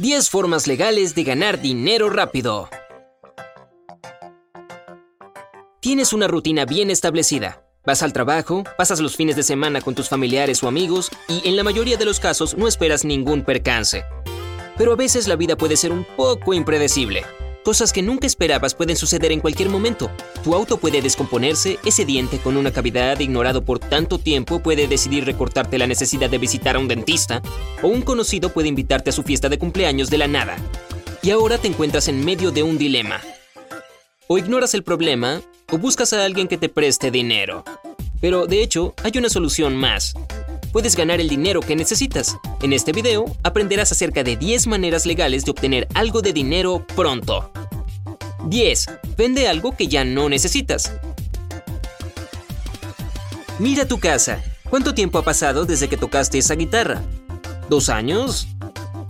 10 formas legales de ganar dinero rápido. Tienes una rutina bien establecida. Vas al trabajo, pasas los fines de semana con tus familiares o amigos y en la mayoría de los casos no esperas ningún percance. Pero a veces la vida puede ser un poco impredecible. Cosas que nunca esperabas pueden suceder en cualquier momento. Tu auto puede descomponerse, ese diente con una cavidad ignorado por tanto tiempo puede decidir recortarte la necesidad de visitar a un dentista, o un conocido puede invitarte a su fiesta de cumpleaños de la nada. Y ahora te encuentras en medio de un dilema. O ignoras el problema, o buscas a alguien que te preste dinero. Pero de hecho, hay una solución más puedes ganar el dinero que necesitas. En este video aprenderás acerca de 10 maneras legales de obtener algo de dinero pronto. 10. Vende algo que ya no necesitas. Mira tu casa. ¿Cuánto tiempo ha pasado desde que tocaste esa guitarra? ¿Dos años?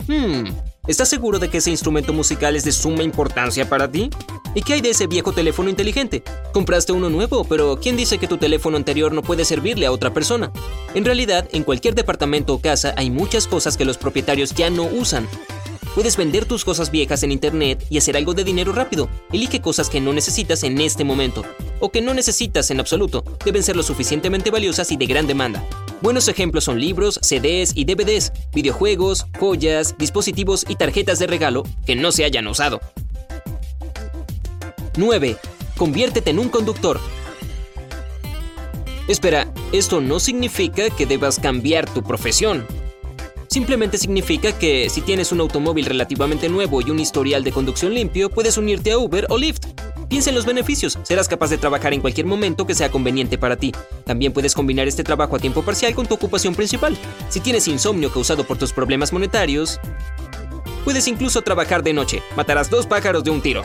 Hmm, ¿estás seguro de que ese instrumento musical es de suma importancia para ti? ¿Y qué hay de ese viejo teléfono inteligente? Compraste uno nuevo, pero ¿quién dice que tu teléfono anterior no puede servirle a otra persona? En realidad, en cualquier departamento o casa hay muchas cosas que los propietarios ya no usan. Puedes vender tus cosas viejas en internet y hacer algo de dinero rápido. Elige cosas que no necesitas en este momento, o que no necesitas en absoluto. Deben ser lo suficientemente valiosas y de gran demanda. Buenos ejemplos son libros, CDs y DVDs, videojuegos, joyas, dispositivos y tarjetas de regalo que no se hayan usado. 9. Conviértete en un conductor. Espera, esto no significa que debas cambiar tu profesión. Simplemente significa que si tienes un automóvil relativamente nuevo y un historial de conducción limpio, puedes unirte a Uber o Lyft. Piensa en los beneficios. Serás capaz de trabajar en cualquier momento que sea conveniente para ti. También puedes combinar este trabajo a tiempo parcial con tu ocupación principal. Si tienes insomnio causado por tus problemas monetarios, puedes incluso trabajar de noche. Matarás dos pájaros de un tiro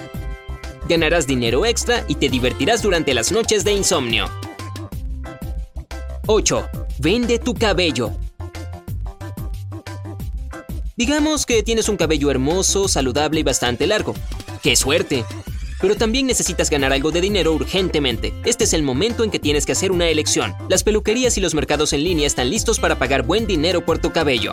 ganarás dinero extra y te divertirás durante las noches de insomnio. 8. Vende tu cabello. Digamos que tienes un cabello hermoso, saludable y bastante largo. ¡Qué suerte! Pero también necesitas ganar algo de dinero urgentemente. Este es el momento en que tienes que hacer una elección. Las peluquerías y los mercados en línea están listos para pagar buen dinero por tu cabello.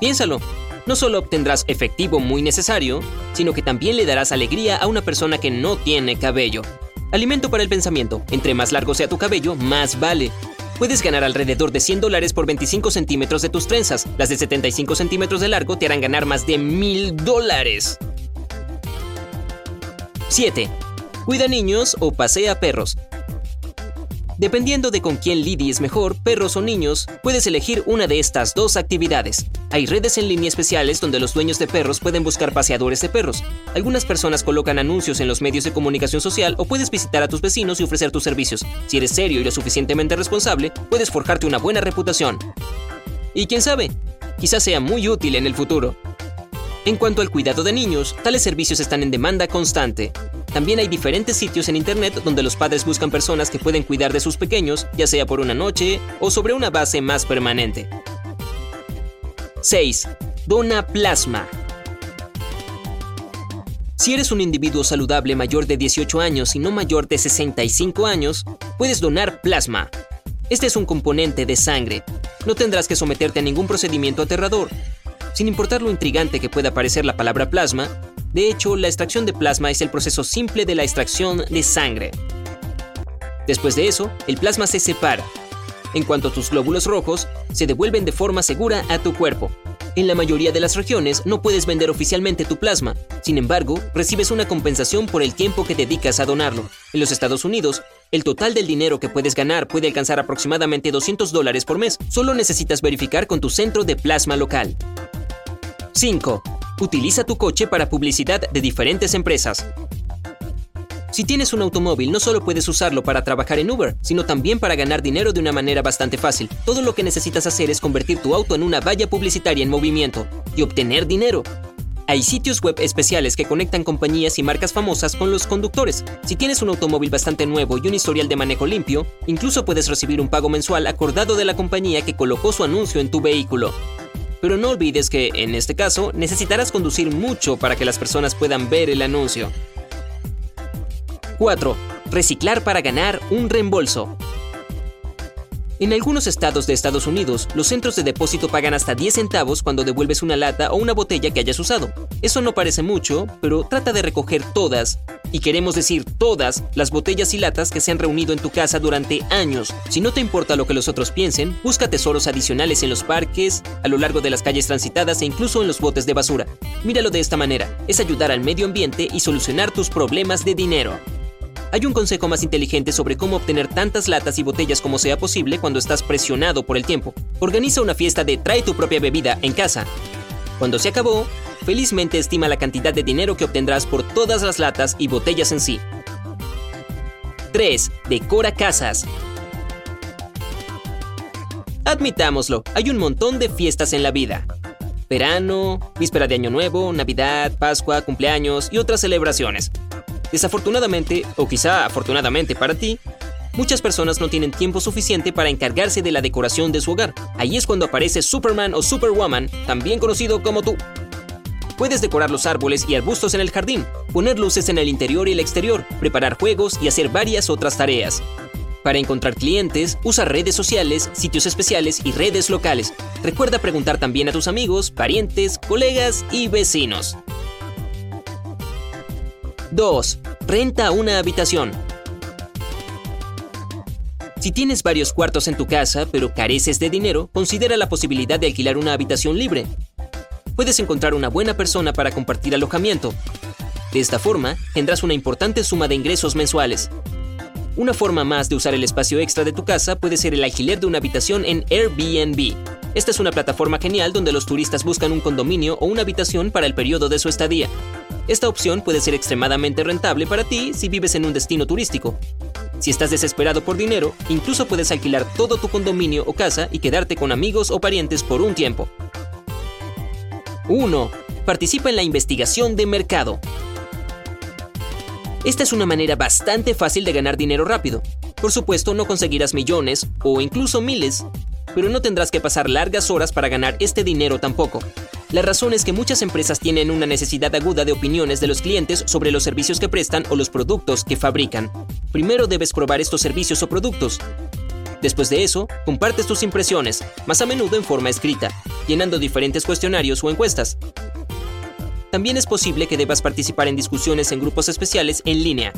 Piénsalo, no solo obtendrás efectivo muy necesario, sino que también le darás alegría a una persona que no tiene cabello. Alimento para el pensamiento. Entre más largo sea tu cabello, más vale. Puedes ganar alrededor de 100 dólares por 25 centímetros de tus trenzas. Las de 75 centímetros de largo te harán ganar más de 1000 dólares. 7. Cuida niños o pasea perros. Dependiendo de con quién lidies mejor, perros o niños, puedes elegir una de estas dos actividades. Hay redes en línea especiales donde los dueños de perros pueden buscar paseadores de perros. Algunas personas colocan anuncios en los medios de comunicación social o puedes visitar a tus vecinos y ofrecer tus servicios. Si eres serio y lo suficientemente responsable, puedes forjarte una buena reputación. Y quién sabe, quizás sea muy útil en el futuro. En cuanto al cuidado de niños, tales servicios están en demanda constante. También hay diferentes sitios en Internet donde los padres buscan personas que pueden cuidar de sus pequeños, ya sea por una noche o sobre una base más permanente. 6. Dona plasma. Si eres un individuo saludable mayor de 18 años y no mayor de 65 años, puedes donar plasma. Este es un componente de sangre. No tendrás que someterte a ningún procedimiento aterrador. Sin importar lo intrigante que pueda parecer la palabra plasma, de hecho, la extracción de plasma es el proceso simple de la extracción de sangre. Después de eso, el plasma se separa. En cuanto a tus glóbulos rojos, se devuelven de forma segura a tu cuerpo. En la mayoría de las regiones no puedes vender oficialmente tu plasma, sin embargo, recibes una compensación por el tiempo que dedicas a donarlo. En los Estados Unidos, el total del dinero que puedes ganar puede alcanzar aproximadamente 200 dólares por mes. Solo necesitas verificar con tu centro de plasma local. 5. Utiliza tu coche para publicidad de diferentes empresas. Si tienes un automóvil, no solo puedes usarlo para trabajar en Uber, sino también para ganar dinero de una manera bastante fácil. Todo lo que necesitas hacer es convertir tu auto en una valla publicitaria en movimiento y obtener dinero. Hay sitios web especiales que conectan compañías y marcas famosas con los conductores. Si tienes un automóvil bastante nuevo y un historial de manejo limpio, incluso puedes recibir un pago mensual acordado de la compañía que colocó su anuncio en tu vehículo. Pero no olvides que, en este caso, necesitarás conducir mucho para que las personas puedan ver el anuncio. 4. Reciclar para ganar un reembolso. En algunos estados de Estados Unidos, los centros de depósito pagan hasta 10 centavos cuando devuelves una lata o una botella que hayas usado. Eso no parece mucho, pero trata de recoger todas, y queremos decir todas, las botellas y latas que se han reunido en tu casa durante años. Si no te importa lo que los otros piensen, busca tesoros adicionales en los parques, a lo largo de las calles transitadas e incluso en los botes de basura. Míralo de esta manera, es ayudar al medio ambiente y solucionar tus problemas de dinero. Hay un consejo más inteligente sobre cómo obtener tantas latas y botellas como sea posible cuando estás presionado por el tiempo. Organiza una fiesta de trae tu propia bebida en casa. Cuando se acabó, felizmente estima la cantidad de dinero que obtendrás por todas las latas y botellas en sí. 3. Decora casas. Admitámoslo, hay un montón de fiestas en la vida. Verano, víspera de Año Nuevo, Navidad, Pascua, cumpleaños y otras celebraciones. Desafortunadamente, o quizá afortunadamente para ti, muchas personas no tienen tiempo suficiente para encargarse de la decoración de su hogar. Ahí es cuando aparece Superman o Superwoman, también conocido como tú. Puedes decorar los árboles y arbustos en el jardín, poner luces en el interior y el exterior, preparar juegos y hacer varias otras tareas. Para encontrar clientes, usa redes sociales, sitios especiales y redes locales. Recuerda preguntar también a tus amigos, parientes, colegas y vecinos. 2. Renta una habitación. Si tienes varios cuartos en tu casa pero careces de dinero, considera la posibilidad de alquilar una habitación libre. Puedes encontrar una buena persona para compartir alojamiento. De esta forma, tendrás una importante suma de ingresos mensuales. Una forma más de usar el espacio extra de tu casa puede ser el alquiler de una habitación en Airbnb. Esta es una plataforma genial donde los turistas buscan un condominio o una habitación para el periodo de su estadía. Esta opción puede ser extremadamente rentable para ti si vives en un destino turístico. Si estás desesperado por dinero, incluso puedes alquilar todo tu condominio o casa y quedarte con amigos o parientes por un tiempo. 1. Participa en la investigación de mercado. Esta es una manera bastante fácil de ganar dinero rápido. Por supuesto, no conseguirás millones o incluso miles, pero no tendrás que pasar largas horas para ganar este dinero tampoco. La razón es que muchas empresas tienen una necesidad aguda de opiniones de los clientes sobre los servicios que prestan o los productos que fabrican. Primero debes probar estos servicios o productos. Después de eso, compartes tus impresiones, más a menudo en forma escrita, llenando diferentes cuestionarios o encuestas. También es posible que debas participar en discusiones en grupos especiales en línea.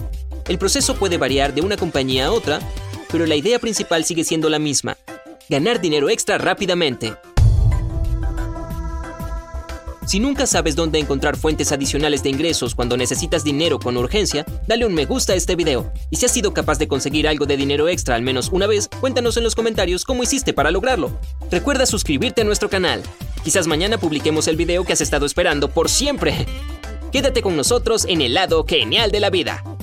El proceso puede variar de una compañía a otra, pero la idea principal sigue siendo la misma, ganar dinero extra rápidamente. Si nunca sabes dónde encontrar fuentes adicionales de ingresos cuando necesitas dinero con urgencia, dale un me gusta a este video. Y si has sido capaz de conseguir algo de dinero extra al menos una vez, cuéntanos en los comentarios cómo hiciste para lograrlo. Recuerda suscribirte a nuestro canal. Quizás mañana publiquemos el video que has estado esperando por siempre. Quédate con nosotros en el lado genial de la vida.